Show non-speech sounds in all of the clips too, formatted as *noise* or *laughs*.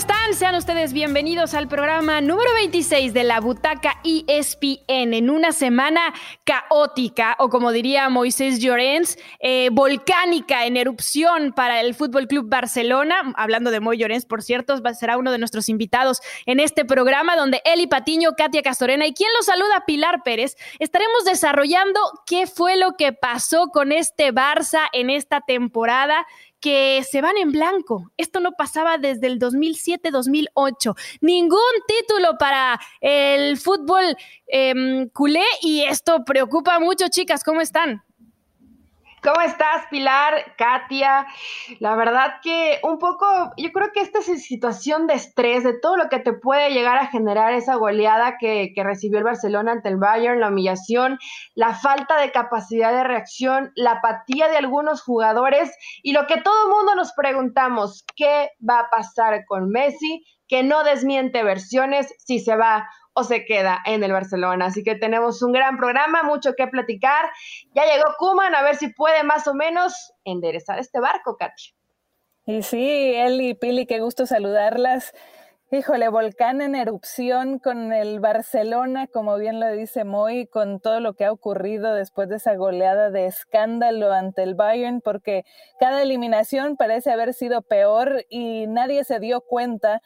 están? Sean ustedes bienvenidos al programa número 26 de la Butaca ESPN en una semana caótica o como diría Moisés Llorens, eh, volcánica en erupción para el Fútbol Club Barcelona. Hablando de Moy Llorens, por cierto, será uno de nuestros invitados en este programa donde Eli Patiño, Katia Castorena y quien los saluda, Pilar Pérez, estaremos desarrollando qué fue lo que pasó con este Barça en esta temporada que se van en blanco. Esto no pasaba desde el 2007-2008. Ningún título para el fútbol em, culé y esto preocupa mucho, chicas. ¿Cómo están? ¿Cómo estás, Pilar, Katia? La verdad que un poco, yo creo que esta es situación de estrés, de todo lo que te puede llegar a generar esa goleada que, que recibió el Barcelona ante el Bayern, la humillación, la falta de capacidad de reacción, la apatía de algunos jugadores y lo que todo el mundo nos preguntamos, ¿qué va a pasar con Messi? Que no desmiente versiones si se va o se queda en el Barcelona. Así que tenemos un gran programa, mucho que platicar. Ya llegó Kuman, a ver si puede más o menos enderezar este barco, Katy. Y sí, Eli, Pili, qué gusto saludarlas. Híjole, volcán en erupción con el Barcelona, como bien lo dice Moy, con todo lo que ha ocurrido después de esa goleada de escándalo ante el Bayern, porque cada eliminación parece haber sido peor y nadie se dio cuenta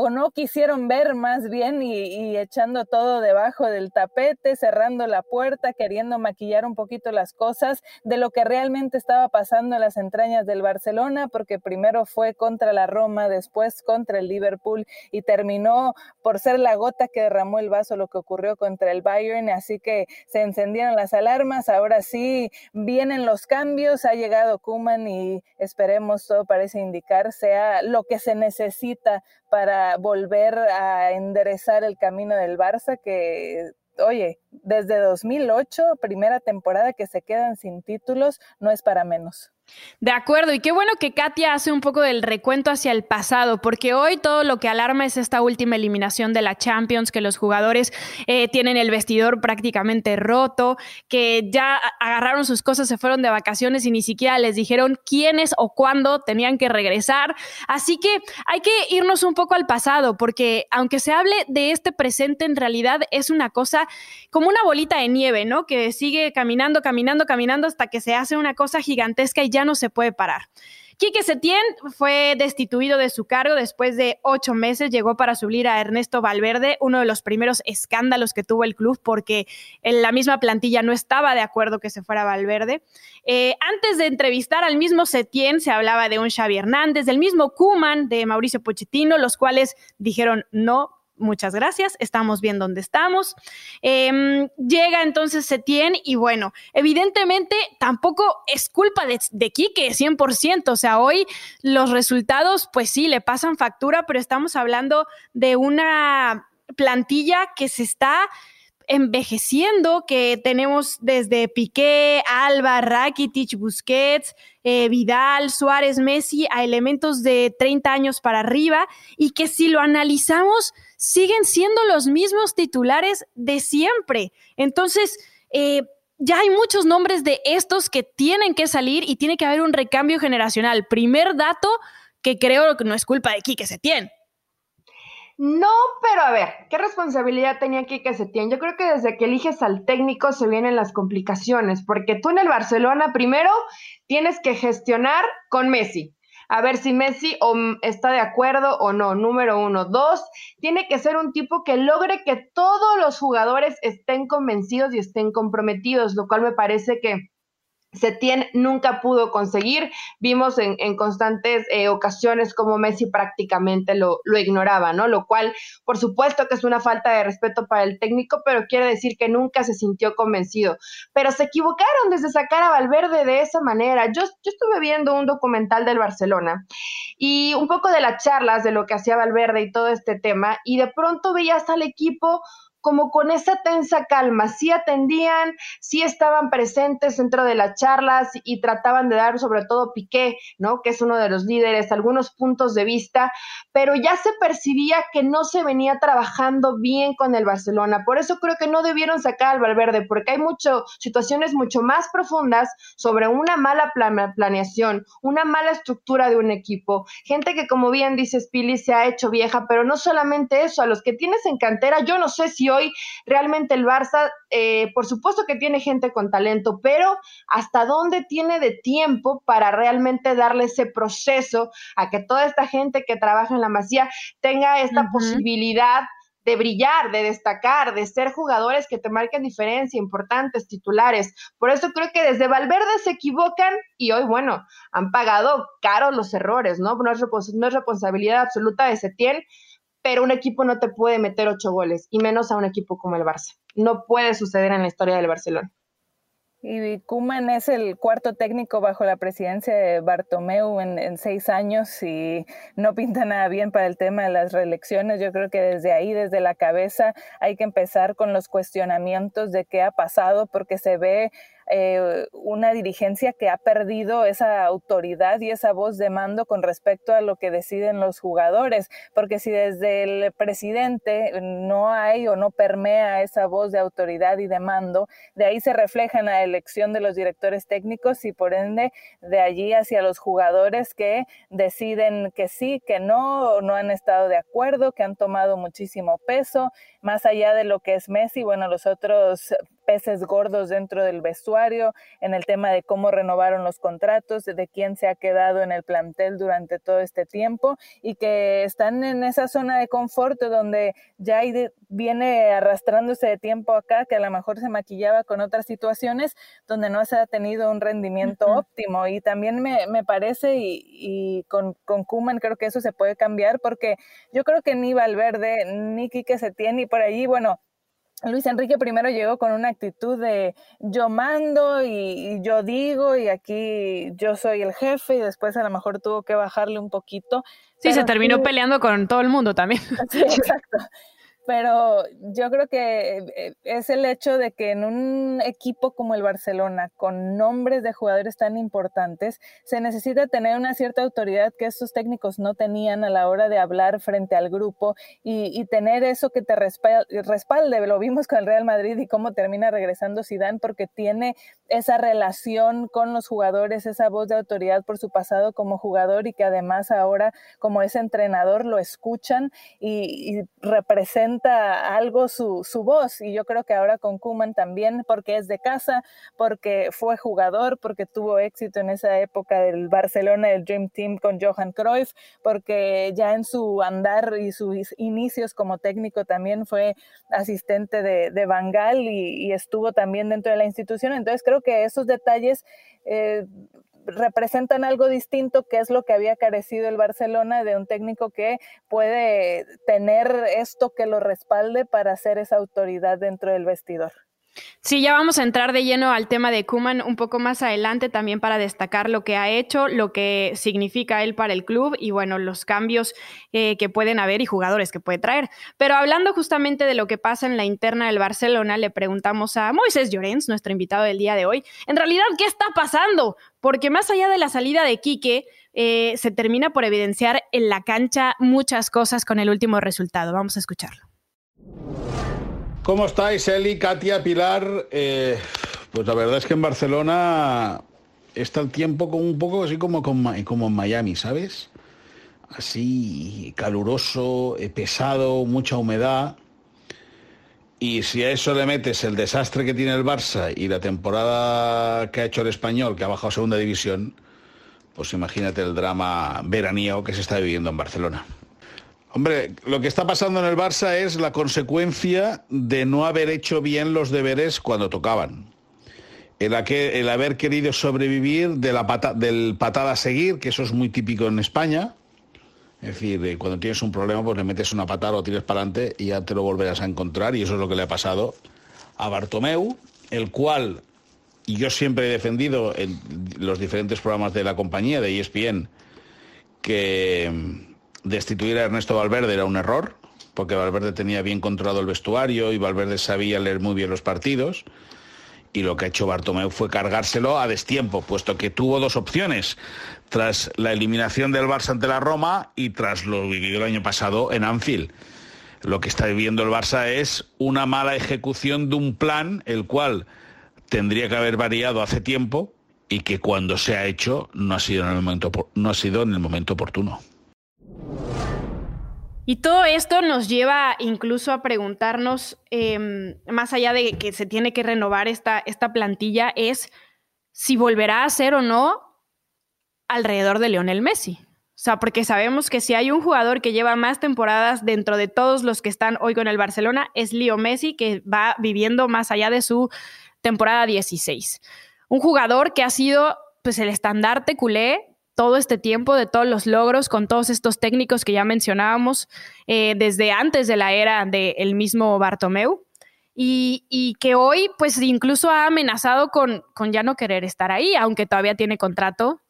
o no quisieron ver más bien y, echando todo debajo del tapete, cerrando la puerta, queriendo maquillar un poquito las cosas de lo que realmente estaba pasando en las entrañas del Barcelona, porque primero fue contra la Roma, después contra el Liverpool y terminó por ser la gota que derramó el vaso lo que ocurrió contra el Bayern, así que se encendieron las alarmas, ahora sí vienen los cambios, ha llegado Kuman y esperemos todo parece indicar sea lo que se necesita para volver a enderezar el camino del Barça que oye, desde 2008, primera temporada que se quedan sin títulos, no es para menos. De acuerdo, y qué bueno que Katia hace un poco del recuento hacia el pasado, porque hoy todo lo que alarma es esta última eliminación de la Champions, que los jugadores eh, tienen el vestidor prácticamente roto, que ya agarraron sus cosas, se fueron de vacaciones y ni siquiera les dijeron quiénes o cuándo tenían que regresar. Así que hay que irnos un poco al pasado, porque aunque se hable de este presente, en realidad es una cosa como una bolita de nieve, ¿no? Que sigue caminando, caminando, caminando hasta que se hace una cosa gigantesca y ya no se puede parar. Quique Setién fue destituido de su cargo después de ocho meses. Llegó para subir a Ernesto Valverde, uno de los primeros escándalos que tuvo el club porque en la misma plantilla no estaba de acuerdo que se fuera Valverde. Eh, antes de entrevistar al mismo Setién, se hablaba de un Xavi Hernández, del mismo Kuman, de Mauricio Pochettino, los cuales dijeron no, muchas gracias, estamos bien donde estamos. Em, llega entonces Setien y bueno, evidentemente tampoco es culpa de, de Quique 100%, o sea, hoy los resultados pues sí le pasan factura, pero estamos hablando de una plantilla que se está envejeciendo, que tenemos desde Piqué, Alba, Rakitic, Busquets, eh, Vidal, Suárez, Messi, a elementos de 30 años para arriba, y que si lo analizamos, siguen siendo los mismos titulares de siempre. Entonces, eh, ya hay muchos nombres de estos que tienen que salir y tiene que haber un recambio generacional. Primer dato que creo que no es culpa de Quique Setién. No, pero a ver, ¿qué responsabilidad tenía Quique Setién? Yo creo que desde que eliges al técnico se vienen las complicaciones, porque tú en el Barcelona primero tienes que gestionar con Messi a ver si Messi está de acuerdo o no, número uno. Dos, tiene que ser un tipo que logre que todos los jugadores estén convencidos y estén comprometidos, lo cual me parece que Setien nunca pudo conseguir. Vimos en, constantes eh, ocasiones como Messi prácticamente lo, ignoraba, ¿no? Lo cual, por supuesto que es una falta de respeto para el técnico, pero quiere decir que nunca se sintió convencido. Pero se equivocaron desde sacar a Valverde de esa manera. Yo, yo estuve viendo un documental del Barcelona y un poco de las charlas de lo que hacía Valverde y todo este tema, y de pronto veías al equipo como con esa tensa calma, sí atendían, sí estaban presentes dentro de las charlas y trataban de dar sobre todo Piqué, ¿no? Que es uno de los líderes, algunos puntos de vista, pero ya se percibía que no se venía trabajando bien con el Barcelona. Por eso creo que no debieron sacar al Valverde, porque hay mucho, situaciones mucho más profundas sobre una mala planeación, una mala estructura de un equipo, gente que como bien dice Pili se ha hecho vieja, pero no solamente eso, a los que tienes en cantera, yo no sé si hoy realmente el Barça, eh, por supuesto que tiene gente con talento, pero hasta dónde tiene de tiempo para realmente darle ese proceso a que toda esta gente que trabaja en la masía tenga esta posibilidad de brillar, de destacar, de ser jugadores que te marquen diferencia, importantes, titulares. Por eso creo que desde Valverde se equivocan y hoy, bueno, han pagado caro los errores, ¿no? No es, no es responsabilidad absoluta de Setién, pero un equipo no te puede meter ocho goles, y menos a un equipo como el Barça. No puede suceder en la historia del Barcelona. Y Kuman es el cuarto técnico bajo la presidencia de Bartomeu en, seis años y no pinta nada bien para el tema de las reelecciones. Yo creo que desde ahí, desde la cabeza, hay que empezar con los cuestionamientos de qué ha pasado porque se ve eh, una dirigencia que ha perdido esa autoridad y esa voz de mando con respecto a lo que deciden los jugadores, porque si desde el presidente no hay o no permea esa voz de autoridad y de mando, de ahí se refleja en la elección de los directores técnicos y por ende de allí hacia los jugadores que deciden que sí, que no, no han estado de acuerdo, que han tomado muchísimo peso, más allá de lo que es Messi, bueno, los otros peces gordos dentro del vestuario, en el tema de cómo renovaron los contratos, de quién se ha quedado en el plantel durante todo este tiempo y que están en esa zona de confort donde ya viene arrastrándose de tiempo acá, que a lo mejor se maquillaba con otras situaciones donde no se ha tenido un rendimiento óptimo. Y también me, parece, y, con, con Kuman creo que eso se puede cambiar, porque yo creo que ni Valverde, ni Quique Setién, y por allí, bueno, Luis Enrique primero llegó con una actitud de yo mando y, yo digo y aquí yo soy el jefe y después a lo mejor tuvo que bajarle un poquito. Sí, se terminó peleando con todo el mundo también. *laughs* Sí, exacto pero yo creo que eh, es el hecho de que en un equipo como el Barcelona, con nombres de jugadores tan importantes, se necesita tener una cierta autoridad que estos técnicos no tenían a la hora de hablar frente al grupo y, tener eso que te respalde. Lo vimos con el Real Madrid y cómo termina regresando Zidane porque tiene esa relación con los jugadores, esa voz de autoridad por su pasado como jugador y que además ahora como es entrenador lo escuchan y, y representa algo su, su, voz y yo creo que ahora con Kuman también porque es de casa, porque fue jugador, porque tuvo éxito en esa época del Barcelona, del Dream Team con Johan Cruyff, porque ya en su andar y sus inicios como técnico también fue asistente de, de y, estuvo también dentro de la institución. Entonces creo que esos detalles eh, representan algo distinto, que es lo que había carecido el Barcelona de un técnico que puede tener esto que lo respalde para ser esa autoridad dentro del vestidor. Sí, ya vamos a entrar de lleno al tema de Kuman un poco más adelante también para destacar lo que ha hecho, lo que significa él para el club y bueno, los cambios eh, que pueden haber y jugadores que puede traer. Pero hablando justamente de lo que pasa en la interna del Barcelona, le preguntamos a Moisés Llorens, nuestro invitado del día de hoy, en realidad, ¿qué está pasando? Porque más allá de la salida de Quique, eh, se termina por evidenciar en la cancha muchas cosas con el último resultado. Vamos a escucharlo. ¿Cómo estáis, Eli, Katia, Pilar? Eh, pues la verdad es que en Barcelona está el tiempo como un poco así como, como en Miami, ¿sabes? Así caluroso, eh, pesado, mucha humedad. Y si a eso le metes el desastre que tiene el Barça y la temporada que ha hecho el español, que ha bajado a segunda división, pues imagínate el drama veranío que se está viviendo en Barcelona. Hombre, lo que está pasando en el Barça es la consecuencia de no haber hecho bien los deberes cuando tocaban. El, haber querido sobrevivir de la del patada a seguir, que eso es muy típico en España. Es decir, eh, cuando tienes un problema, pues le metes una patada, o tires para adelante y ya te lo volverás a encontrar. Y eso es lo que le ha pasado a Bartomeu, el cual, yo siempre he defendido en los diferentes programas de la compañía, de ESPN, que destituir a Ernesto Valverde era un error, porque Valverde tenía bien controlado el vestuario y Valverde sabía leer muy bien los partidos. Y lo que ha hecho Bartomeu fue cargárselo a destiempo, puesto que tuvo dos opciones, tras la eliminación del Barça ante la Roma y tras lo vivido el año pasado en Anfield. Lo que está viviendo el Barça es una mala ejecución de un plan, el cual tendría que haber variado hace tiempo y que cuando se ha hecho no ha sido en el momento, no ha sido en el momento oportuno. Y todo esto nos lleva incluso a preguntarnos, em, más allá de que se tiene que renovar esta, esta plantilla, es si volverá a ser o no alrededor de Lionel Messi. O sea, porque sabemos que si hay un jugador que lleva más temporadas dentro de todos los que están hoy con el Barcelona, es Leo Messi, que va viviendo más allá de su temporada 16. Un jugador que ha sido pues el estandarte culé todo este tiempo de todos los logros con todos estos técnicos que ya mencionábamos eh, desde antes de la era del mismo Bartomeu y, que hoy pues incluso ha amenazado con, con ya no querer estar ahí, aunque todavía tiene contrato,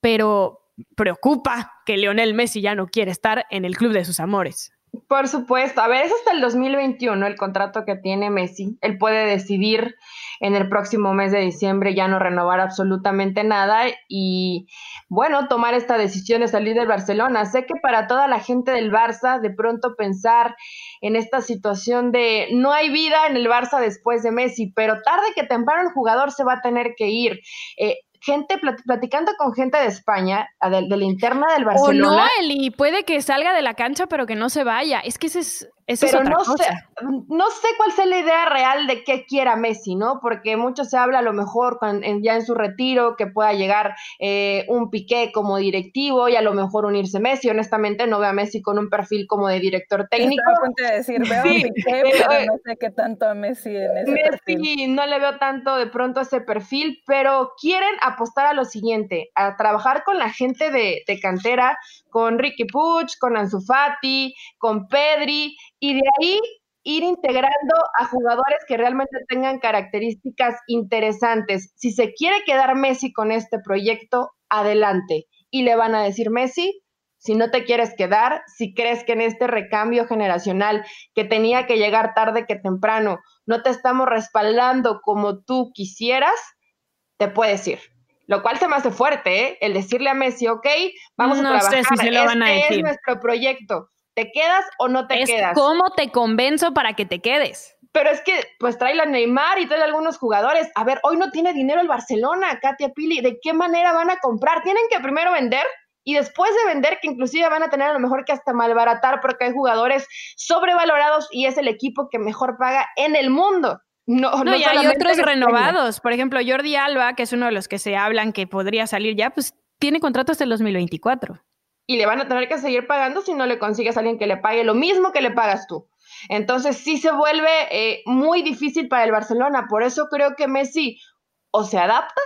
pero preocupa que Lionel Messi ya no quiere estar en el club de sus amores. Por supuesto, a ver, es hasta el 2021 el contrato que tiene Messi. Él puede decidir en el próximo mes de diciembre ya no renovar absolutamente nada y, bueno, tomar esta decisión de salir del Barcelona. Sé que para toda la gente del Barça, de pronto pensar en esta situación de no hay vida en el Barça después de Messi, pero tarde que temprano el jugador se va a tener que ir. Eh, gente platicando con gente de España, de, la interna del Barcelona. O no, Eli, puede que salga de la cancha, pero que no se vaya. Es que ese es, pero no Sé, no sé cuál sea la idea real de qué quiera Messi, ¿no? Porque mucho se habla a lo mejor ya en su retiro que pueda llegar eh, un Piqué como directivo y a lo mejor unirse Messi. Honestamente, no veo a Messi con un perfil como de director técnico. a decir, veo a Piqué, pero eh, no sé qué tanto a Messi en ese Messi no le veo tanto de pronto ese perfil, pero quieren apostar a lo siguiente, a trabajar con la gente de, de cantera, con Ricky Puch, con Ansu Fati, con Pedri y de ahí ir integrando a jugadores que realmente tengan características interesantes. Si se quiere quedar Messi con este proyecto, adelante. Y le van a decir, Messi, si no te quieres quedar, si crees que en este recambio generacional que tenía que llegar tarde que temprano, no te estamos respaldando como tú quisieras, te puedes ir. Lo cual se me hace fuerte, ¿eh? El decirle a Messi, ok, vamos a trabajar. Sé lo van a este decir. es nuestro proyecto ¿Te quedas o no te quedas? ¿Cómo te convenzo para que te quedes? Pero es que, pues trae la Neymar y trae algunos jugadores. A ver, hoy no tiene dinero el Barcelona, Katia Pili. ¿De qué manera van a comprar? Tienen que primero vender y después de vender, que inclusive van a tener a lo mejor que hasta malbaratar porque hay jugadores sobrevalorados y es el equipo que mejor paga en el mundo. No, no, y hay otros renovados. Por ejemplo, Jordi Alba, que es uno de los que se hablan que podría salir ya, pues tiene contrato hasta el 2024 y le van a tener que seguir pagando si no le consigues a alguien que le pague lo mismo que le pagas tú. Entonces sí se vuelve eh, muy difícil para el Barcelona. Por eso creo que Messi o se adapta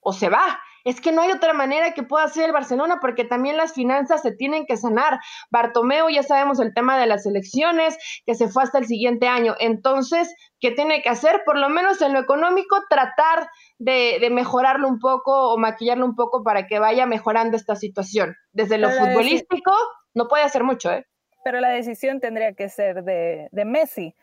o se va es que no hay otra manera que pueda hacer el Barcelona porque también las finanzas se tienen que sanar. Bartomeu, ya sabemos el tema de las elecciones, que se fue hasta el siguiente año. Entonces, ¿qué tiene que hacer? Por lo menos en lo económico, tratar de, mejorarlo un poco o maquillarlo un poco para que vaya mejorando esta situación. Desde lo futbolístico, no puede hacer mucho, ¿eh? Pero la decisión tendría que ser de, de Messi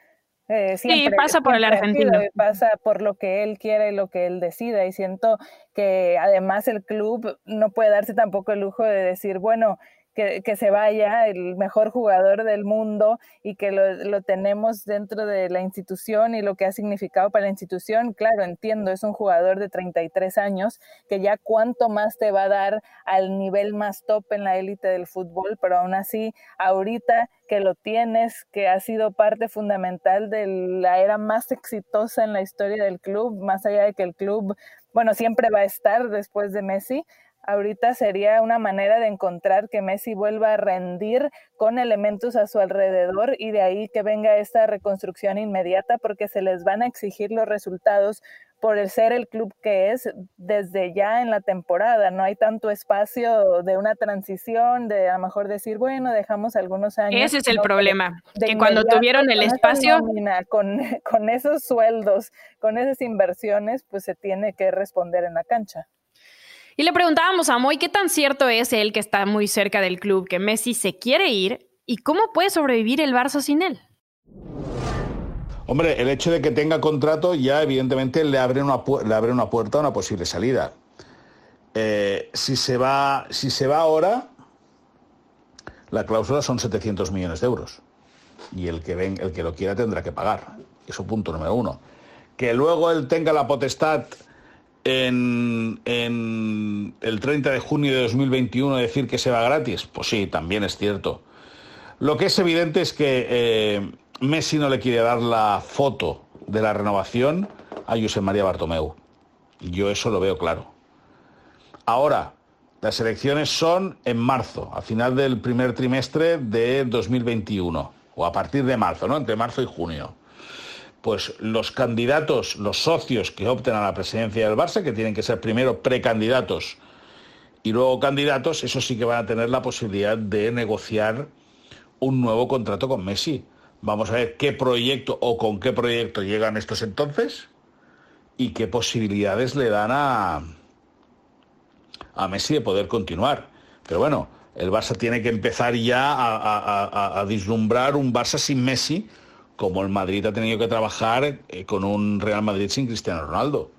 eh, sí, pasa por el argentino. Pasa por lo que él quiere y lo que él decida. Y siento que además el club no puede darse tampoco el lujo de decir, bueno, que, se vaya el mejor jugador del mundo y que lo, tenemos dentro de la institución y lo que ha significado para la institución. Claro, entiendo, es un jugador de 33 años que ya cuánto más te va a dar al nivel más top en la élite del fútbol, pero aún así, ahorita que lo tienes, que ha sido parte fundamental de la era más exitosa en la historia del club, más allá de que el club, bueno, siempre va a estar después de Messi, ahorita sería una manera de encontrar que Messi vuelva a rendir con elementos a su alrededor y de ahí que venga esta reconstrucción inmediata porque se les van a exigir los resultados por el ser el club que es desde ya en la temporada. No hay tanto espacio de una transición, de a lo mejor decir, bueno, dejamos algunos años. Ese es el problema, que cuando tuvieron el espacio... con, con esos sueldos, con esas inversiones, pues se tiene que responder en la cancha. Y le preguntábamos a Moy qué tan cierto es él que está muy cerca del club, que Messi se quiere ir ¿Y cómo puede sobrevivir el Barça sin él? Hombre, el hecho de que tenga contrato ya evidentemente le abre una, le abre una puerta a una posible salida. Eh, si, se va, si se va ahora, la cláusula son 700 millones de euros. Y el que, ven, el que lo quiera tendrá que pagar. Eso punto número uno. Que luego él tenga la potestad en, el 30 de junio de 2021 de decir que se va gratis, pues sí, también es cierto. Lo que es evidente es que eh, Messi no le quiere dar la foto de la renovación a José María Bartomeu. Yo eso lo veo claro. Ahora, las elecciones son en marzo, a final del primer trimestre de 2021, o a partir de marzo, ¿no? Entre marzo y junio. Pues los candidatos, los socios que opten a la presidencia del Barça, que tienen que ser primero precandidatos y luego candidatos, eso sí que van a tener la posibilidad de negociar un nuevo contrato con Messi. Vamos a ver qué proyecto o con qué proyecto llegan estos entonces y qué posibilidades le dan a, a Messi de poder continuar. Pero bueno, el Barça tiene que empezar ya a, a, vislumbrar un Barça sin Messi, como el Madrid ha tenido que trabajar eh, con un Real Madrid sin Cristiano Ronaldo.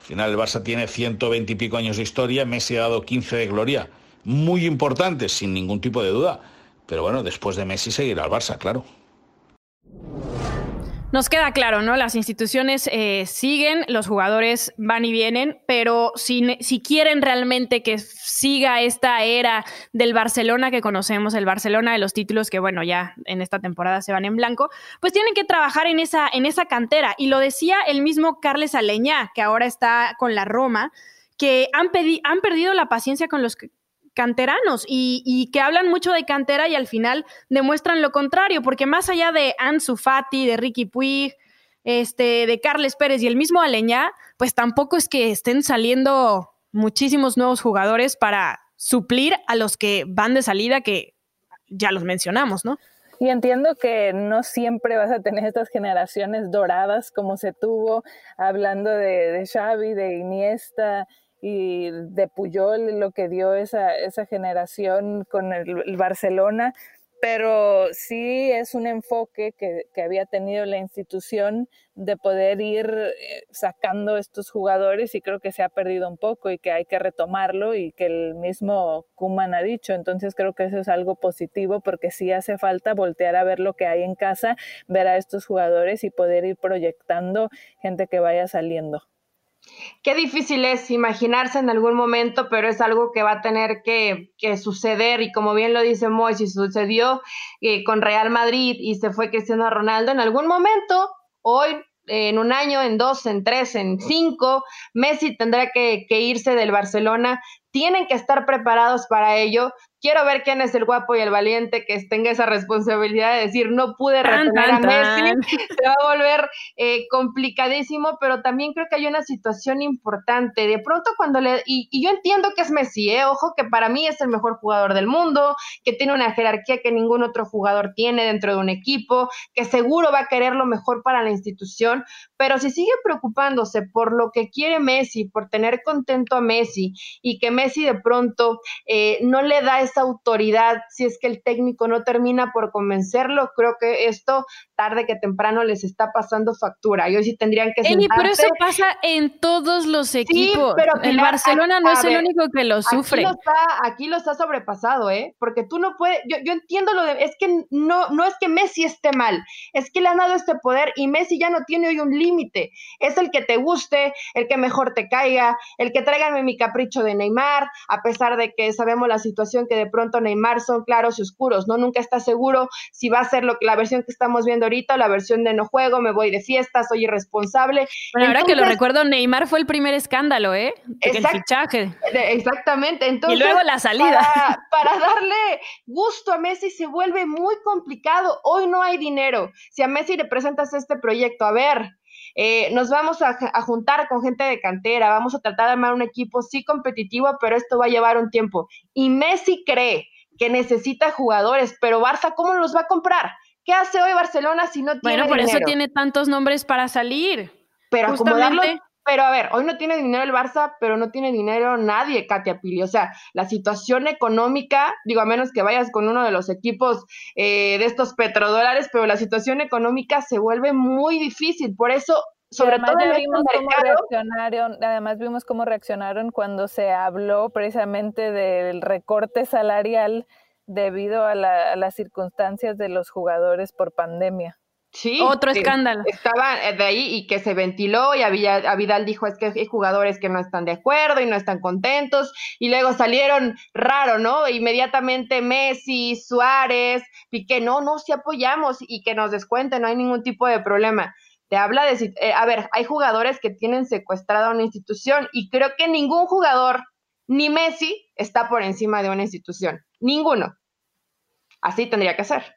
Al final el Barça tiene 120 y pico años de historia, Messi ha dado 15 de gloria, muy importantes, sin ningún tipo de duda. Pero bueno, después de Messi seguirá el Barça, claro. Nos queda claro, ¿no? Las instituciones eh, siguen, los jugadores van y vienen, pero si, si quieren realmente que siga esta era del Barcelona que conocemos, el Barcelona de los títulos que, bueno, ya en esta temporada se van en blanco, pues tienen que trabajar en esa, en esa cantera. Y lo decía el mismo Carles Aleñá, que ahora está con la Roma, que han, han perdido la paciencia con los canteranos y, que hablan mucho de cantera y al final demuestran lo contrario, porque más allá de Ansu Fati, de Ricky Puig, este, de Carles Pérez y el mismo Aleñá, pues tampoco es que estén saliendo muchísimos nuevos jugadores para suplir a los que van de salida, que ya los mencionamos, ¿no? Y entiendo que no siempre vas a tener estas generaciones doradas como se tuvo, hablando de, de Xavi, de Iniesta, y de Puyol, lo que dio esa, esa generación con el, Barcelona, pero sí es un enfoque que, que, había tenido la institución de poder ir eh, sacando estos jugadores y creo que se ha perdido un poco y que hay que retomarlo y que el mismo Kuman ha dicho. Entonces creo que eso es algo positivo porque sí hace falta voltear a ver lo que hay en casa, ver a estos jugadores y poder ir proyectando gente que vaya saliendo. Qué difícil es imaginarse en algún momento, pero es algo que va a tener que, suceder y como bien lo dice Moy, si sucedió eh, con Real Madrid y se fue Cristiano Ronaldo, en algún momento, hoy, en un año, en dos, en tres, en cinco, Messi tendrá que, que irse del Barcelona. Tienen que estar preparados para ello quiero ver quién es el guapo y el valiente que tenga esa responsabilidad de decir no pude retener a Messi, *laughs* se va a volver eh, complicadísimo, pero también creo que hay una situación importante. De pronto cuando le, y, yo entiendo que es Messi, eh, ojo que para mí es el mejor jugador del mundo, que tiene una jerarquía que ningún otro jugador tiene dentro de un equipo, que seguro va a querer lo mejor para la institución, pero si sigue preocupándose por lo que quiere Messi, por tener contento a Messi y que Messi de pronto eh, no le da esa autoridad si es que el técnico no termina por convencerlo, creo que esto tarde que temprano les está pasando factura y hoy sí tendrían que sentarse. pero eso pasa en todos los equipos. pero el Barcelona no es el único que lo sufre. Aquí lo, está, aquí lo está sobrepasado, ¿eh? Porque tú no puedes, yo, yo entiendo lo de, es que no, no es que Messi esté mal, es que le han dado este poder y Messi ya no tiene hoy un límite. Es el que te guste, el que mejor te caiga, el que tráiganme mi capricho de Neymar, a pesar de que sabemos la situación que de pronto Neymar son claros y oscuros, ¿no? Nunca está seguro si va a ser lo que la versión que estamos viendo ahorita o la versión de no juego, me voy de fiesta, soy irresponsable. Bueno, ahora que lo recuerdo, Neymar fue el primer escándalo, ¿eh? el fichaje. Exactamente. Entonces, y luego la salida. *laughs* Para, darle gusto a Messi se vuelve muy complicado. Hoy no hay dinero. Si a Messi le presentas este proyecto, a ver, eh, nos vamos a, juntar con gente de cantera, vamos a tratar de armar un equipo sí competitivo, pero esto va a llevar un tiempo. Y Messi cree que necesita jugadores, pero Barça, ¿cómo los va a comprar? ¿Qué hace hoy Barcelona si no tiene Bueno, por eso tiene tantos nombres para salir. Pero acomodarlo, Pero a ver, hoy no tiene dinero el Barça, pero no tiene dinero nadie, Katia Pili. O sea, la situación económica, digo, a menos que vayas con uno de los equipos eh, de estos petrodólares, pero la situación económica se vuelve muy difícil. Por eso sobre todo este vimos cómo reaccionaron, además vimos cómo reaccionaron cuando se habló precisamente del recorte salarial debido a, a las circunstancias de los jugadores por pandemia. Sí, otro escándalo. Estaba de ahí y que se ventiló y a, Vidal dijo es que hay jugadores que no están de acuerdo y no están contentos y luego salieron raro, ¿no? Inmediatamente Messi, Suárez, Piqué, no, no, si apoyamos y que nos descuenten, no hay ningún tipo de problema. Te habla de, eh, a ver, hay jugadores que tienen secuestrada una institución y creo que ningún jugador, ni Messi, está por encima de una institución, ninguno. Así tendría que ser.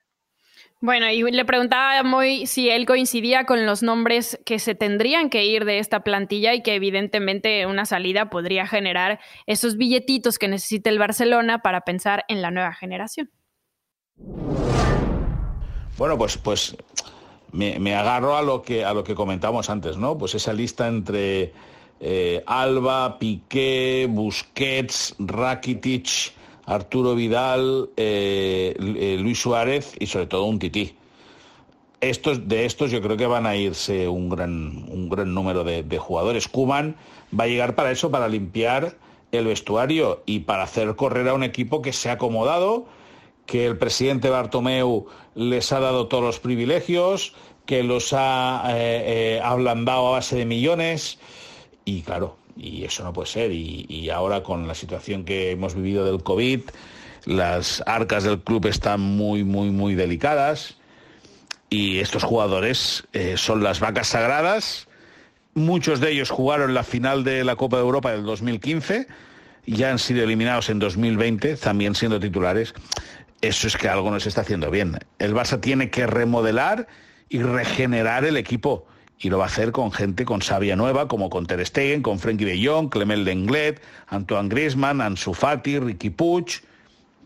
Bueno, y le preguntaba muy si él coincidía con los nombres que se tendrían que ir de esta plantilla y que evidentemente una salida podría generar esos billetitos que necesita el Barcelona para pensar en la nueva generación. Bueno, pues, pues me, agarro a lo que a lo que comentamos antes, ¿no? Pues esa lista entre eh, Alba, Piqué, Busquets, Rakitic, Arturo Vidal, eh, eh, Luis Suárez y sobre todo un tití. Estos, de estos yo creo que van a irse un gran, un gran número de, jugadores. Kuman va a llegar para eso, para limpiar el vestuario y para hacer correr a un equipo que se ha acomodado, que el presidente Bartomeu les ha dado todos los privilegios, que los ha eh, ablandado a base de millones. Y claro, y eso no puede ser. Y, ahora con la situación que hemos vivido del COVID, las arcas del club están muy, muy, muy delicadas y estos jugadores eh, son las vacas sagradas. Muchos de ellos jugaron la final de la Copa de Europa del 2015, ya han sido eliminados en 2020, también siendo titulares. Eso es que algo no se está haciendo bien. El Barça tiene que remodelar y regenerar el equipo y lo va a hacer con gente con sabia nueva, como con Ter Stegen, con Frenkie de Jong, Clement Lenglet, Antoine Griezmann, Ansu Fati, Ricky Puig.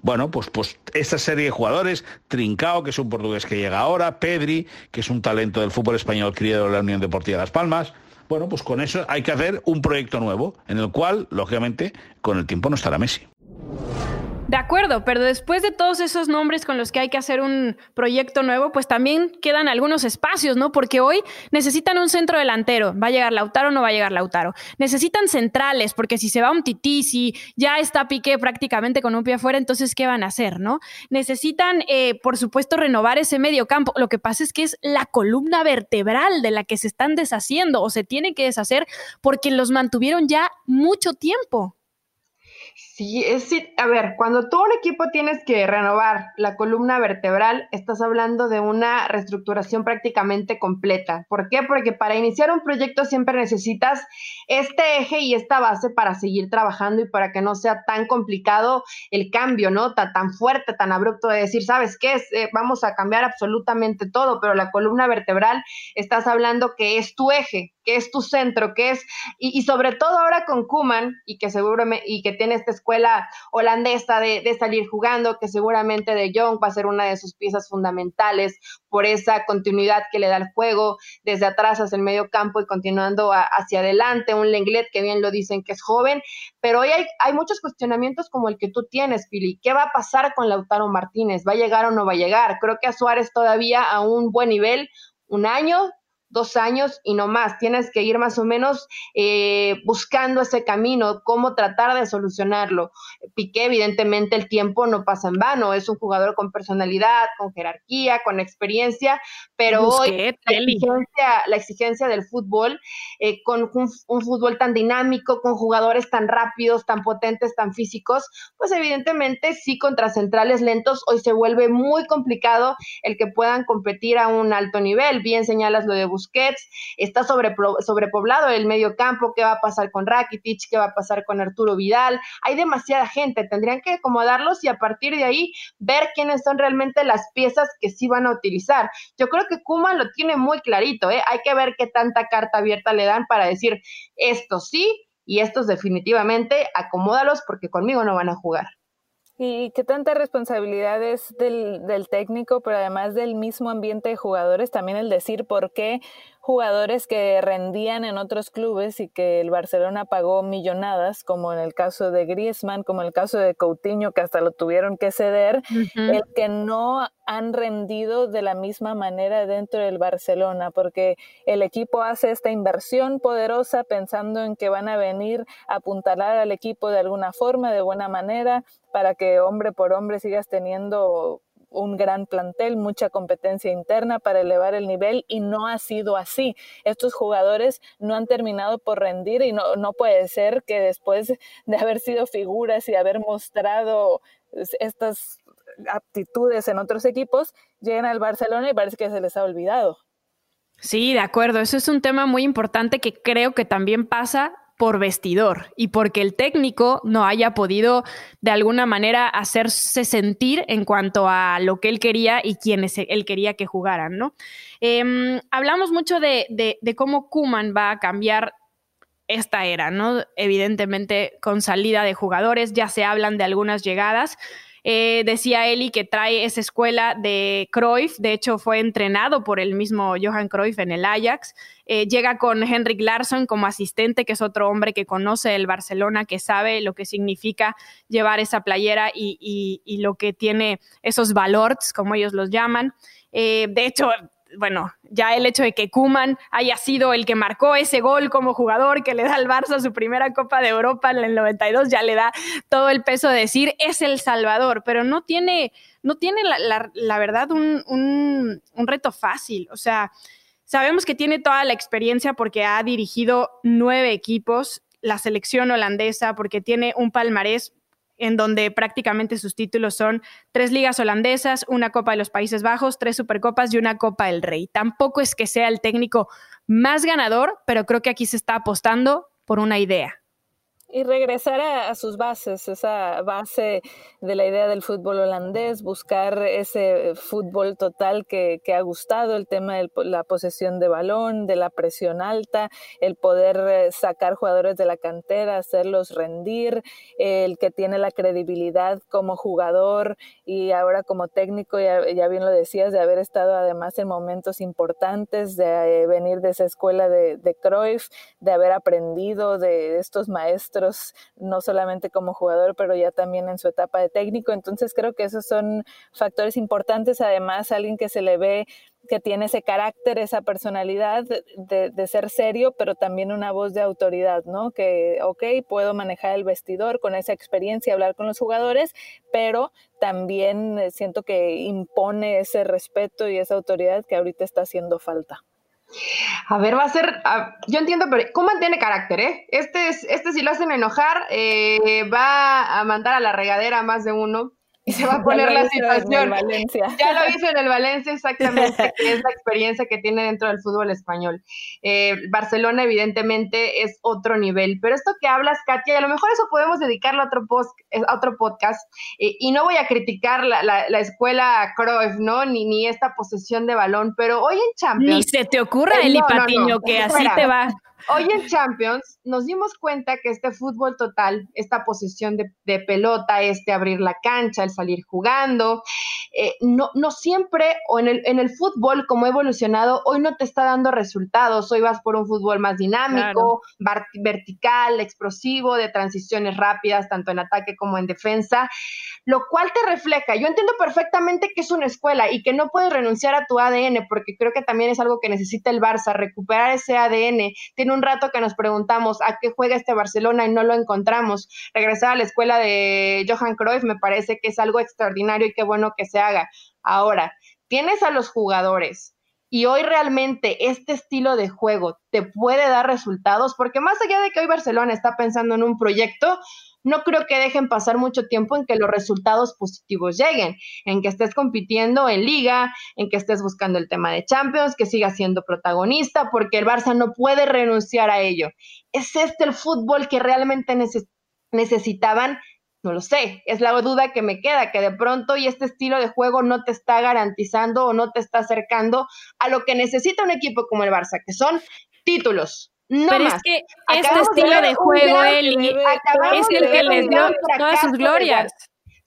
Bueno, pues, pues esta serie de jugadores, Trincao, que es un portugués que llega ahora, Pedri, que es un talento del fútbol español criado en la Unión Deportiva Las Palmas. Bueno, pues con eso hay que hacer un proyecto nuevo, en el cual, lógicamente, con el tiempo no estará Messi. De acuerdo, pero después de todos esos nombres con los que hay que hacer un proyecto nuevo, pues también quedan algunos espacios, ¿no? Porque hoy necesitan un centro delantero. ¿Va a llegar Lautaro o no va a llegar Lautaro? Necesitan centrales, porque si se va un tití, si ya está Piqué prácticamente con un pie afuera, entonces ¿qué van a hacer, no? Necesitan, eh, por supuesto, renovar ese medio campo. Lo que pasa es que es la columna vertebral de la que se están deshaciendo o se tiene que deshacer porque los mantuvieron ya mucho tiempo. Sí, es a ver, cuando todo un equipo tienes que renovar la columna vertebral, estás hablando de una reestructuración prácticamente completa. ¿Por qué? Porque para iniciar un proyecto siempre necesitas este eje y esta base para seguir trabajando y para que no sea tan complicado el cambio, ¿no? Tan, fuerte, tan abrupto de decir, ¿sabes qué? Es? Eh, vamos a cambiar absolutamente todo, pero la columna vertebral estás hablando que es tu eje, que es tu centro, que es, y, sobre todo ahora con Kuman, y que seguramente, y que tiene esta escuela holandesa de, salir jugando, que seguramente De Jong va a ser una de sus piezas fundamentales por esa continuidad que le da el juego desde atrás hacia el medio campo y continuando hacia adelante, un Lenglet que bien lo dicen que es joven, pero hoy hay, hay muchos cuestionamientos como el que tú tienes, Pili. ¿Qué va a pasar con Lautaro Martínez? ¿Va a llegar o no va a llegar? Creo que a Suárez todavía a un buen nivel, un año, dos años y no más. Tienes que ir más o menos eh, buscando ese camino, cómo tratar de solucionarlo. Piqué, evidentemente, el tiempo no pasa en vano. Es un jugador con personalidad, con jerarquía, con experiencia, pero hoy la exigencia, del fútbol, eh, con un, un fútbol tan dinámico, con jugadores tan rápidos, tan potentes, tan físicos, pues evidentemente sí contra centrales lentos hoy se vuelve muy complicado el que puedan competir a un alto nivel. Bien señalas lo de Busquets, está sobrepoblado el medio campo, ¿qué va a pasar con Rakitic? ¿Qué va a pasar con Arturo Vidal? Hay demasiada gente, tendrían que acomodarlos y a partir de ahí ver quiénes son realmente las piezas que sí van a utilizar. Yo creo que Kuma lo tiene muy clarito, ¿eh? hay que ver qué tanta carta abierta le dan para decir esto sí y estos definitivamente acomódalos porque conmigo no van a jugar. Y qué tanta responsabilidad es del, del, técnico, pero además del mismo ambiente de jugadores, también el decir por qué jugadores que rendían en otros clubes y que el Barcelona pagó millonadas, como en el caso de Griezmann, como en el caso de Coutinho, que hasta lo tuvieron que ceder, el que no han rendido de la misma manera dentro del Barcelona, porque el equipo hace esta inversión poderosa pensando en que van a venir a apuntalar al equipo de alguna forma, de buena manera, para que hombre por hombre sigas teniendo un gran plantel, mucha competencia interna para elevar el nivel y no ha sido así. Estos jugadores no han terminado por rendir y no, no puede ser que después de haber sido figuras y haber mostrado estas aptitudes en otros equipos, lleguen al Barcelona y parece que se les ha olvidado. Sí, de acuerdo. Eso es un tema muy importante que creo que también pasa por vestidor y porque el técnico no haya podido de alguna manera hacerse sentir en cuanto a lo que él quería y quienes él quería que jugaran, ¿no? Em, hablamos mucho de, de cómo Kuman va a cambiar esta era, ¿no? Evidentemente con salida de jugadores, ya se hablan de algunas llegadas, eh, decía Eli que trae esa escuela de Cruyff, de hecho fue entrenado por el mismo Johan Cruyff en el Ajax. Eh, llega con Henrik Larsson como asistente, que es otro hombre que conoce el Barcelona, que sabe lo que significa llevar esa playera y, lo que tiene esos valores, como ellos los llaman. Eh, de hecho, bueno, ya el hecho de que Kuman haya sido el que marcó ese gol como jugador que le da al Barça su primera Copa de Europa en el 92, ya le da todo el peso de decir es el Salvador, pero no tiene, no tiene la, verdad un, un reto fácil. O sea, sabemos que tiene toda la experiencia porque ha dirigido nueve equipos, la selección holandesa, porque tiene un palmarés en donde prácticamente sus títulos son tres ligas holandesas, una Copa de los Países Bajos, tres Supercopas y una Copa del Rey. Tampoco es que sea el técnico más ganador, pero creo que aquí se está apostando por una idea. Y regresar a, sus bases, esa base de la idea del fútbol holandés, buscar ese fútbol total que, ha gustado, el tema de la posesión de balón, de la presión alta, el poder eh, sacar jugadores de la cantera, hacerlos rendir, el que tiene la credibilidad como jugador y ahora como técnico, ya, ya bien lo decías, de haber estado además en momentos importantes, de eh, venir de esa escuela de, de Cruyff, de haber aprendido de estos maestros no solamente como jugador, pero ya también en su etapa de técnico. Entonces creo que esos son factores importantes. Además, alguien que se le ve que tiene ese carácter, esa personalidad de, ser serio, pero también una voz de autoridad, ¿no? Que, ok, puedo manejar el vestidor con esa experiencia, hablar con los jugadores, pero también siento que impone ese respeto y esa autoridad que ahorita está haciendo falta. A ver, va a ser, yo entiendo, pero ¿cómo tiene carácter, eh? Este, es, este si lo hacen enojar, eh, va a mandar a la regadera más de uno y se va a *laughs* poner la situación. *laughs* Ya lo hizo en el Valencia, exactamente, que es la *laughs* experiencia que tiene dentro del fútbol español. Eh, Barcelona, evidentemente, es otro nivel, pero esto que hablas, Katia, y a lo mejor eso podemos dedicarlo a otro, post, eh, a otro podcast, eh, y no voy a criticar la, la, escuela Cruyff, ¿no? Ni, ni esta posesión de balón, pero hoy en Champions. Ni se te ocurra, Eli Patiño, que así te va. Hoy en Champions nos dimos cuenta que este fútbol total, esta posesión de, pelota, este abrir la cancha, el salir jugando, eh, no, no siempre, o en el, en el fútbol como ha evolucionado, hoy no te está dando resultados. Hoy vas por un fútbol más dinámico, vertical, explosivo, de transiciones rápidas, tanto en ataque como en defensa, lo cual te refleja. Yo entiendo perfectamente que es una escuela y que no puedes renunciar a tu ADN, porque creo que también es algo que necesita el Barça, recuperar ese ADN. Tiene un rato que nos preguntamos a qué juega este Barcelona y no lo encontramos. Regresar a la escuela de Johan Cruyff me parece que es algo extraordinario y qué bueno que se haga. Ahora, tienes a los jugadores y hoy realmente este estilo de juego te puede dar resultados, porque más allá de que hoy Barcelona está pensando en un proyecto, no creo que dejen pasar mucho tiempo en que los resultados positivos lleguen, en que estés compitiendo en liga, en que estés buscando el tema de Champions, que sigas siendo protagonista, porque el Barça no puede renunciar a ello. ¿Es este el fútbol que realmente necesitaban? No lo sé, es la duda que me queda, que de pronto y este estilo de juego no te está garantizando o no te está acercando a lo que necesita un equipo como el Barça, que son títulos, no Pero es que este estilo de, juego, Eli, es el que les dio todas sus glorias.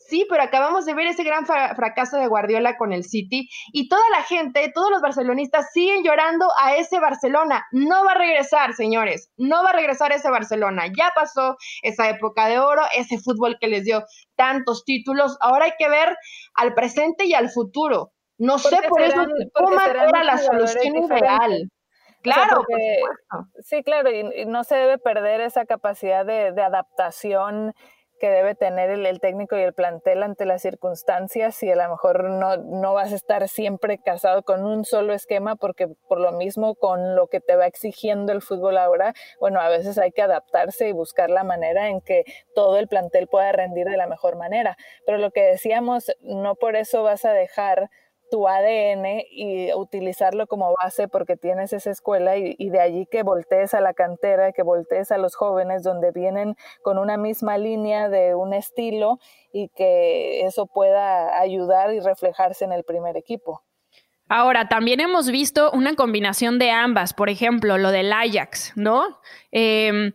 Sí, pero acabamos de ver ese gran fracaso de Guardiola con el City y toda la gente, todos los barcelonistas siguen llorando a ese Barcelona. No va a regresar, señores, no va a regresar ese Barcelona. Ya pasó esa época de oro, ese fútbol que les dio tantos títulos. Ahora hay que ver al presente y al futuro. No sé por eso cómo era la solución ideal. Claro, sí, claro, y, no se debe perder esa capacidad de, adaptación que debe tener el, técnico y el plantel ante las circunstancias y a lo mejor no, no vas a estar siempre casado con un solo esquema porque por lo mismo con lo que te va exigiendo el fútbol ahora, bueno, a veces hay que adaptarse y buscar la manera en que todo el plantel pueda rendir de la mejor manera. Pero lo que decíamos, no por eso vas a dejar tu ADN y utilizarlo como base porque tienes esa escuela y, de allí que voltees a la cantera, que voltees a los jóvenes donde vienen con una misma línea de un estilo y que eso pueda ayudar y reflejarse en el primer equipo. Ahora, también hemos visto una combinación de ambas, por ejemplo, lo del Ajax, ¿no? Em,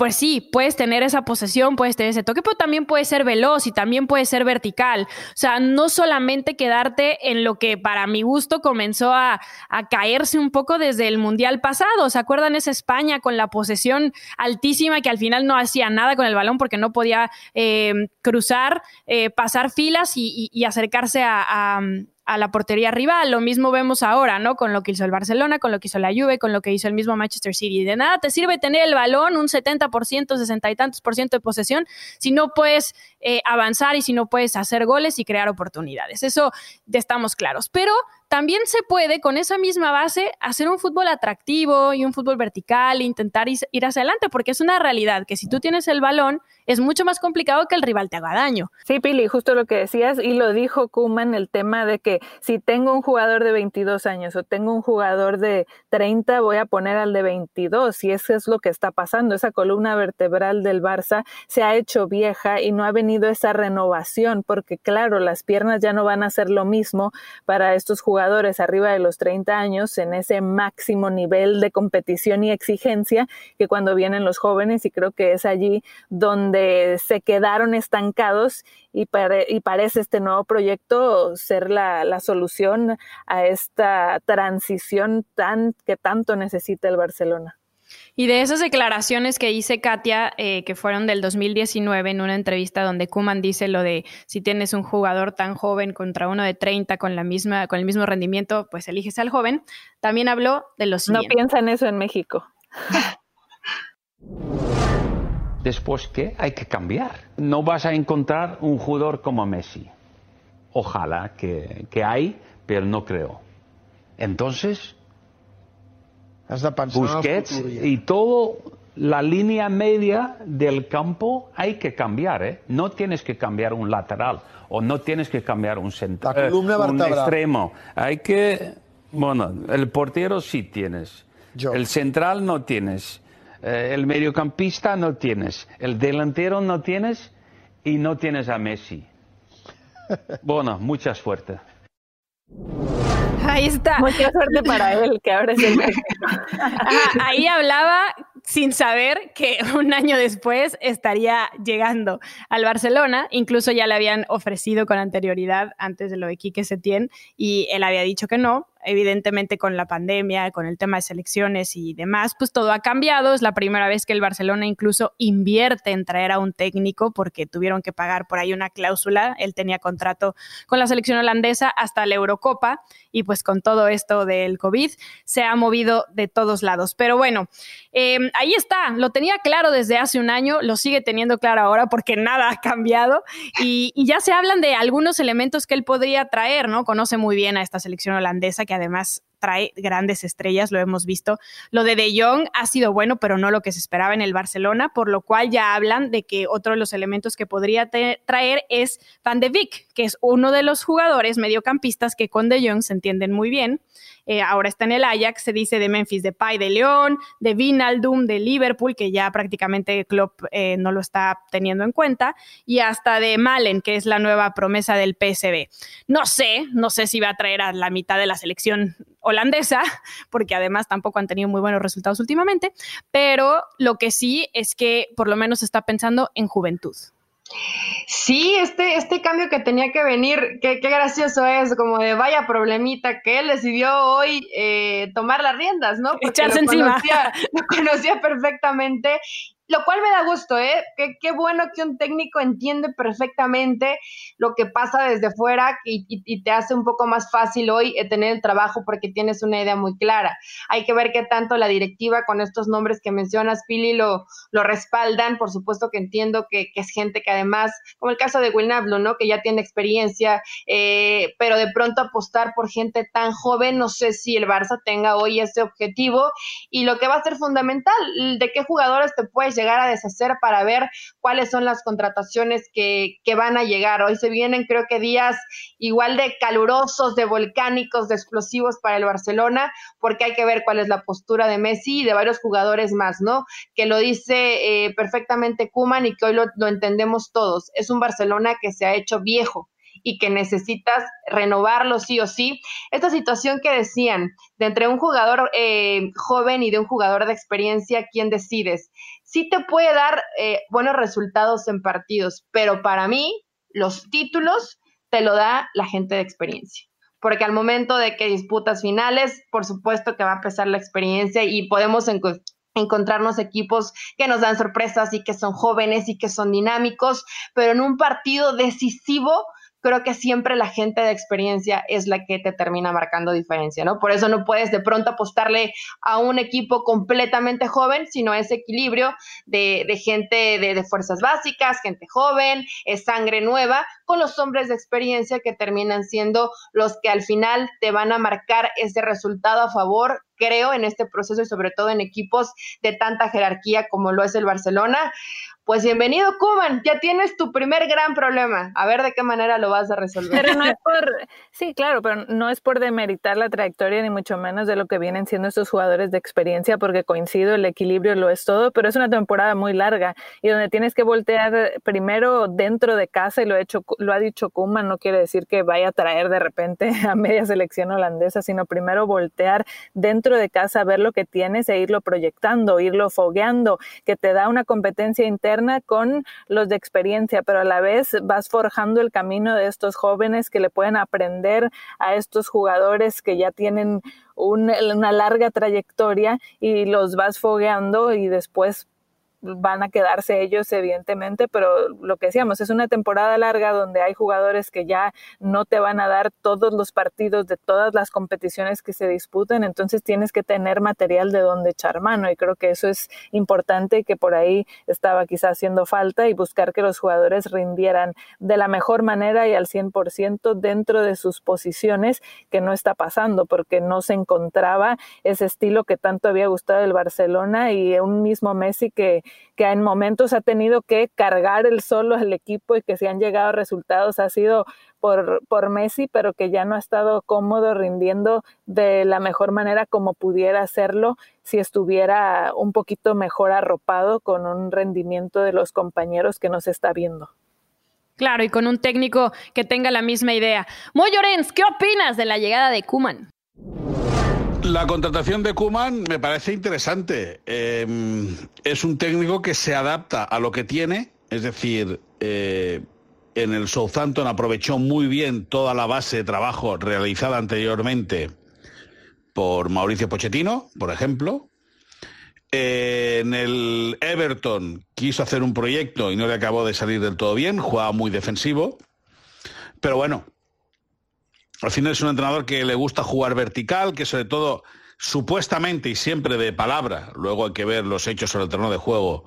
pues sí, puedes tener esa posesión, puedes tener ese toque, pero también puede ser veloz y también puede ser vertical. O sea, no solamente quedarte en lo que para mi gusto comenzó a, caerse un poco desde el Mundial pasado. ¿Se acuerdan esa España con la posesión altísima que al final no hacía nada con el balón porque no podía eh, cruzar, eh, pasar filas y, acercarse a a la portería rival. Lo mismo vemos ahora, ¿no? Con lo que hizo el Barcelona, con lo que hizo la Juve, con lo que hizo el mismo Manchester City. De nada te sirve tener el balón, un 70%, 60 y tantos por ciento de posesión, si no puedes eh, avanzar y si no puedes hacer goles y crear oportunidades. Eso estamos claros. Pero también se puede con esa misma base hacer un fútbol atractivo y un fútbol vertical e intentar ir hacia adelante, porque es una realidad que si tú tienes el balón es mucho más complicado que el rival te haga daño. Sí, Pili, justo lo que decías y lo dijo Kuman, el tema de que si tengo un jugador de 22 años o tengo un jugador de 30, voy a poner al de 22 y eso es lo que está pasando. Esa columna vertebral del Barça se ha hecho vieja y no ha venido esa renovación, porque claro, las piernas ya no van a ser lo mismo para estos jugadores jugadores arriba de los 30 años en ese máximo nivel de competición y exigencia que cuando vienen los jóvenes y creo que es allí donde se quedaron estancados y, y parece este nuevo proyecto ser la, la, solución a esta transición tan que tanto necesita el Barcelona. Y de esas declaraciones que dice Katia, eh, que fueron del 2019 en una entrevista donde Kuman dice lo de si tienes un jugador tan joven contra uno de 30 con, la misma, con el mismo rendimiento, pues eliges al joven, también habló de los No piensa en eso en México. *laughs* Después, ¿qué? Hay que cambiar. No vas a encontrar un jugador como Messi. Ojalá que, que hay, pero no creo. Entonces, Busquets y todo la línea media del campo hay que cambiar, ¿eh? No tienes que cambiar un lateral o no tienes que cambiar un centro, eh, un extremo. Hay que, bueno, el portero sí tienes, el central no tienes, eh, el mediocampista no tienes, el delantero no tienes y no tienes a Messi. *laughs* Bueno, mucha suerte. Ahí está. Mucha suerte para *laughs* él, que ahora es el Ahí hablaba sin saber que un año después estaría llegando al Barcelona. Incluso ya le habían ofrecido con anterioridad antes de lo de Quique Setién y él había dicho que no evidentemente con la pandemia, con el tema de selecciones y demás, pues todo ha cambiado. Es la primera vez que el Barcelona incluso invierte en traer a un técnico porque tuvieron que pagar por ahí una cláusula. Él tenía contrato con la selección holandesa hasta la Eurocopa y pues con todo esto del COVID se ha movido de todos lados. Pero bueno, em, ahí está, lo tenía claro desde hace un año, lo sigue teniendo claro ahora porque nada ha cambiado y, y ya se hablan de algunos elementos que él podría traer, ¿no? Conoce muy bien a esta selección holandesa que además trae grandes estrellas, lo hemos visto. Lo de De Jong ha sido bueno, pero no lo que se esperaba en el Barcelona, por lo cual ya hablan de que otro de los elementos que podría traer es Van de Beek, que es uno de los jugadores mediocampistas que con De Jong se entienden muy bien. Eh, ahora está en el Ajax, se dice de Memphis de Pai de León, de Vinaldum de Liverpool, que ya prácticamente Klopp eh, no lo está teniendo en cuenta, y hasta de Malen, que es la nueva promesa del PSB. No sé, no sé si va a traer a la mitad de la selección holandesa, porque además tampoco han tenido muy buenos resultados últimamente, pero lo que sí es que por lo menos está pensando en juventud. Sí, este, este cambio que tenía que venir, qué, gracioso es, como de vaya problemita, que él decidió hoy eh, tomar las riendas, ¿no? Porque lo conocía, lo conocía perfectamente lo cual me da gusto, ¿eh? Qué, bueno que un técnico entiende perfectamente lo que pasa desde fuera y, te hace un poco más fácil hoy eh, tener el trabajo porque tienes una idea muy clara. Hay que ver qué tanto la directiva con estos nombres que mencionas, Pili, lo, lo respaldan. Por supuesto que entiendo que, es gente que además, como el caso de Wilnablo, ¿no? Que ya tiene experiencia, eh, pero de pronto apostar por gente tan joven, no sé si el Barça tenga hoy ese objetivo y lo que va a ser fundamental, de qué jugadores te puedes llegar a deshacer para ver cuáles son las contrataciones que, que van a llegar. Hoy se vienen creo que días igual de calurosos, de volcánicos, de explosivos para el Barcelona, porque hay que ver cuál es la postura de Messi y de varios jugadores más, ¿no? Que lo dice eh, perfectamente Kuman y que hoy lo, lo entendemos todos. Es un Barcelona que se ha hecho viejo y que necesitas renovarlo sí o sí. Esta situación que decían de entre un jugador eh, joven y de un jugador de experiencia, ¿quién decides? Sí te puede dar eh, buenos resultados en partidos, pero para mí los títulos te lo da la gente de experiencia. Porque al momento de que disputas finales, por supuesto que va a pesar la experiencia y podemos encontrarnos equipos que nos dan sorpresas y que son jóvenes y que son dinámicos, pero en un partido decisivo creo que siempre la gente de experiencia es la que te termina marcando diferencia, ¿no? Por eso no puedes de pronto apostarle a un equipo completamente joven, sino ese equilibrio de, gente de, fuerzas básicas, gente joven, es sangre nueva, con los hombres de experiencia que terminan siendo los que al final te van a marcar ese resultado a favor creo, en este proceso y sobre todo en equipos de tanta jerarquía como lo es el Barcelona. Pues bienvenido, Kuman, ya tienes tu primer gran problema. A ver de qué manera lo vas a resolver. Pero no es *laughs* por, sí, claro, pero no es por demeritar la trayectoria ni mucho menos de lo que vienen siendo estos jugadores de experiencia, porque coincido, el equilibrio lo es todo, pero es una temporada muy larga y donde tienes que voltear primero dentro de casa y lo, ha hecho, lo ha dicho Kuman, no quiere decir que vaya a traer de repente *laughs* a media selección holandesa, sino primero voltear dentro de casa, ver lo que tienes e irlo proyectando, irlo fogueando, que te da una competencia interna con los de experiencia, pero a la vez vas forjando el camino de estos jóvenes que le pueden aprender a estos jugadores que ya tienen una larga trayectoria y los vas fogueando y después van a quedarse ellos, evidentemente, pero lo que decíamos, es una temporada larga donde hay jugadores que ya no te van a dar todos los partidos de todas las competiciones que se disputen, entonces tienes que tener material de donde echar mano y creo que eso es importante que por ahí estaba quizás haciendo falta y buscar que los jugadores rindieran de la mejor manera y al 100% dentro de sus posiciones, que no está pasando porque no se encontraba ese estilo que tanto había gustado el Barcelona y un mismo Messi que que en momentos ha tenido que cargar el solo al equipo y que si han llegado resultados ha sido por, por Messi, pero que ya no ha estado cómodo rindiendo de la mejor manera como pudiera hacerlo si estuviera un poquito mejor arropado con un rendimiento de los compañeros que nos está viendo. Claro, y con un técnico que tenga la misma idea. Moy Llorens, ¿qué opinas de la llegada de Kuman? La contratación de Kuman me parece interesante. Em, es un técnico que se adapta a lo que tiene, es decir, eh, en el Southampton aprovechó muy bien toda la base de trabajo realizada anteriormente por Mauricio Pochettino, por ejemplo. Eh, en el Everton quiso hacer un proyecto y no le acabó de salir del todo bien, jugaba muy defensivo. Pero bueno, al final es un entrenador que le gusta jugar vertical, que sobre todo supuestamente y siempre de palabra, luego hay que ver los hechos sobre el terreno de juego,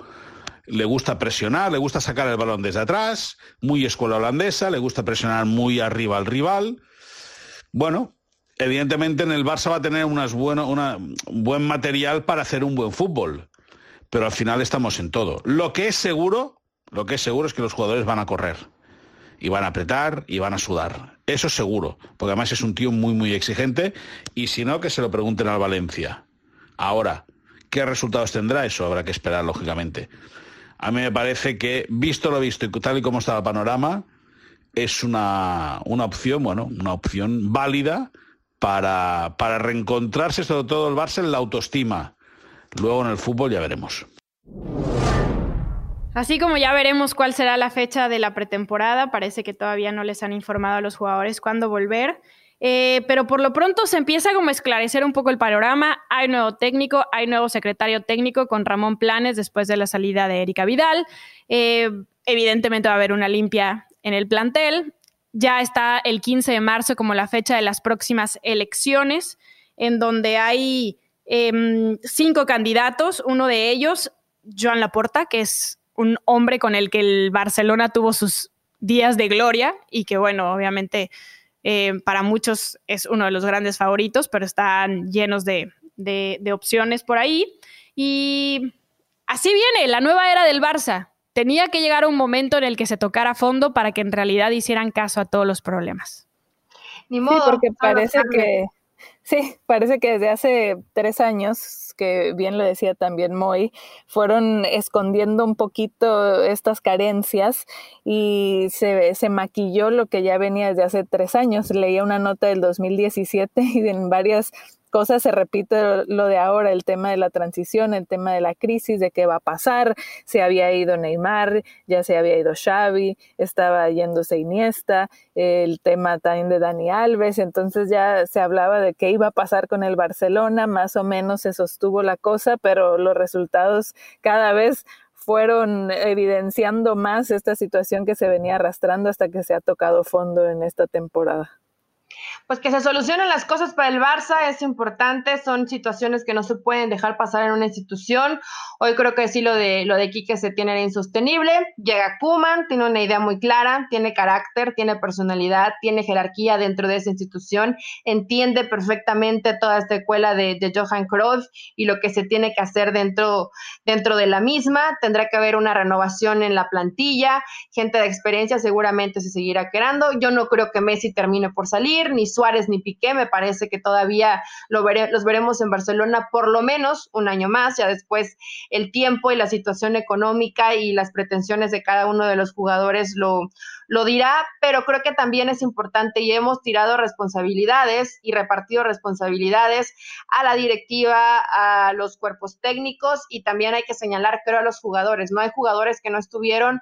le gusta presionar, le gusta sacar el balón desde atrás, muy escuela holandesa, le gusta presionar muy arriba al rival. Bueno, evidentemente en el Barça va a tener un buen material para hacer un buen fútbol, pero al final estamos en todo. Lo que es seguro, lo que es seguro es que los jugadores van a correr y van a apretar y van a sudar. Eso es seguro, porque además es un tío muy, muy exigente y si no, que se lo pregunten al Valencia. Ahora, ¿qué resultados tendrá? Eso habrá que esperar, lógicamente. A mí me parece que, visto lo visto y tal y como está el panorama, es una, una opción, bueno, una opción válida para, para reencontrarse, sobre todo el Barça, en la autoestima. Luego en el fútbol ya veremos. Así como ya veremos cuál será la fecha de la pretemporada, parece que todavía no les han informado a los jugadores cuándo volver. Eh, pero por lo pronto se empieza a esclarecer un poco el panorama. Hay nuevo técnico, hay nuevo secretario técnico con Ramón Planes después de la salida de Erika Vidal. Eh, evidentemente va a haber una limpia en el plantel. Ya está el 15 de marzo como la fecha de las próximas elecciones, en donde hay em, cinco candidatos. Uno de ellos, Joan Laporta, que es un hombre con el que el Barcelona tuvo sus días de gloria y que, bueno, obviamente eh, para muchos es uno de los grandes favoritos, pero están llenos de, opciones por ahí. Y así viene la nueva era del Barça. Tenía que llegar un momento en el que se tocara a fondo para que en realidad hicieran caso a todos los problemas. Ni modo. Sí, porque parece que, sí, parece que desde hace tres años que bien lo decía también Moy, fueron escondiendo un poquito estas carencias y se, se maquilló lo que ya venía desde hace tres años. Leía una nota del 2017 *laughs* y en varias cosas se repite lo de ahora, el tema de la transición, el tema de la crisis, de qué va a pasar. Se había ido Neymar, ya se había ido Xavi, estaba yéndose Iniesta, el tema también de Dani Alves, entonces ya se hablaba de qué iba a pasar con el Barcelona, más o menos se sostuvo la cosa, pero los resultados cada vez fueron evidenciando más esta situación que se venía arrastrando hasta que se ha tocado fondo en esta temporada pues que se solucionen las cosas para el Barça es importante, son situaciones que no se pueden dejar pasar en una institución. Hoy creo que sí lo de lo de Quique se tiene insostenible. Llega Kuman, tiene una idea muy clara, tiene carácter, tiene personalidad, tiene jerarquía dentro de esa institución, entiende perfectamente toda esta escuela de, Johan Cruyff y lo que se tiene que hacer dentro, dentro de la misma. Tendrá que haber una renovación en la plantilla, gente de experiencia seguramente se seguirá quedando. Yo no creo que Messi termine por salir ni Suárez ni Piqué, me parece que todavía lo los veremos en Barcelona por lo menos un año más, ya después el tiempo y la situación económica y las pretensiones de cada uno de los jugadores lo, lo dirá, pero creo que también es importante y hemos tirado responsabilidades y repartido responsabilidades a la directiva, a los cuerpos técnicos y también hay que señalar, creo, a los jugadores. No hay jugadores que no estuvieron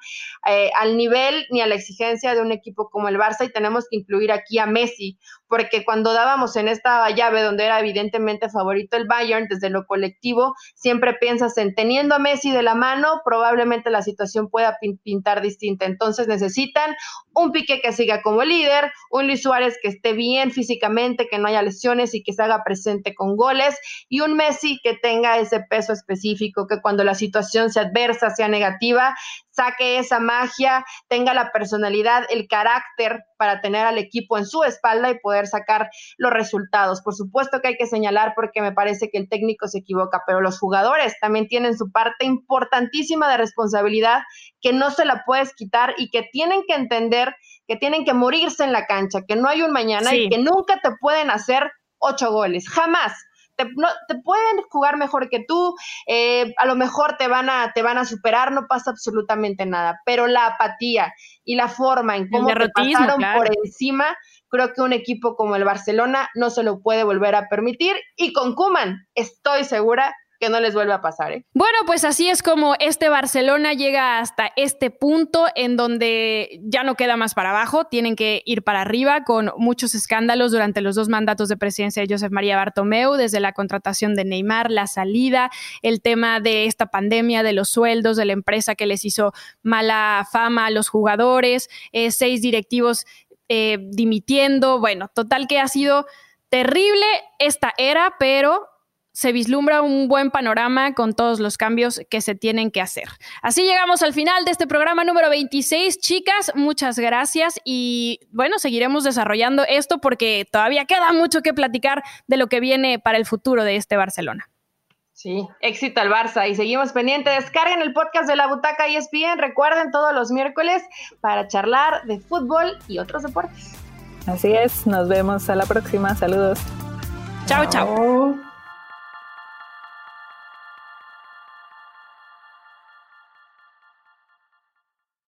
eh, al nivel ni a la exigencia de un equipo como el Barça y tenemos que incluir aquí a Messi, porque cuando dábamos en esta llave donde era evidentemente favorito el Bayern desde lo colectivo, siempre piensas en teniendo a Messi de la mano, probablemente la situación pueda pintar distinta. Entonces necesitan un Piqué que siga como líder, un Luis Suárez que esté bien físicamente, que no haya lesiones y que se haga presente con goles, y un Messi que tenga ese peso específico, que cuando la situación sea adversa, sea negativa, saque esa magia, tenga la personalidad, el carácter para tener al equipo en su espalda y poder sacar los resultados. Por supuesto que hay que señalar porque me parece que el técnico se equivoca, pero los jugadores también tienen su parte importantísima de responsabilidad que no se la puedes quitar y que tienen que entender que tienen que morirse en la cancha, que no hay un mañana y que nunca te pueden hacer ocho goles, jamás te, pueden jugar mejor que tú, eh, a lo mejor te van, a, te van a superar, no pasa absolutamente nada, pero la apatía y la forma en cómo te pasaron por encima, creo que un equipo como el Barcelona no se lo puede volver a permitir y con Kuman estoy segura que no les vuelva a pasar. ¿eh? Bueno, pues así es como este Barcelona llega hasta este punto en donde ya no queda más para abajo, tienen que ir para arriba con muchos escándalos durante los dos mandatos de presidencia de Josep María Bartomeu, desde la contratación de Neymar, la salida, el tema de esta pandemia, de los sueldos, de la empresa que les hizo mala fama a los jugadores, eh, seis directivos eh, dimitiendo, bueno, total que ha sido terrible esta era, pero se vislumbra un buen panorama con todos los cambios que se tienen que hacer. Así llegamos al final de este programa número 26. Chicas, muchas gracias y bueno, seguiremos desarrollando esto porque todavía queda mucho que platicar de lo que viene para el futuro de este Barcelona. Sí, éxito al Barça y seguimos pendientes. Descarguen el podcast de la Butaca y ESPN. Recuerden todos los miércoles para charlar de fútbol y otros deportes. Así es, nos vemos a la próxima. Saludos. chao. chao.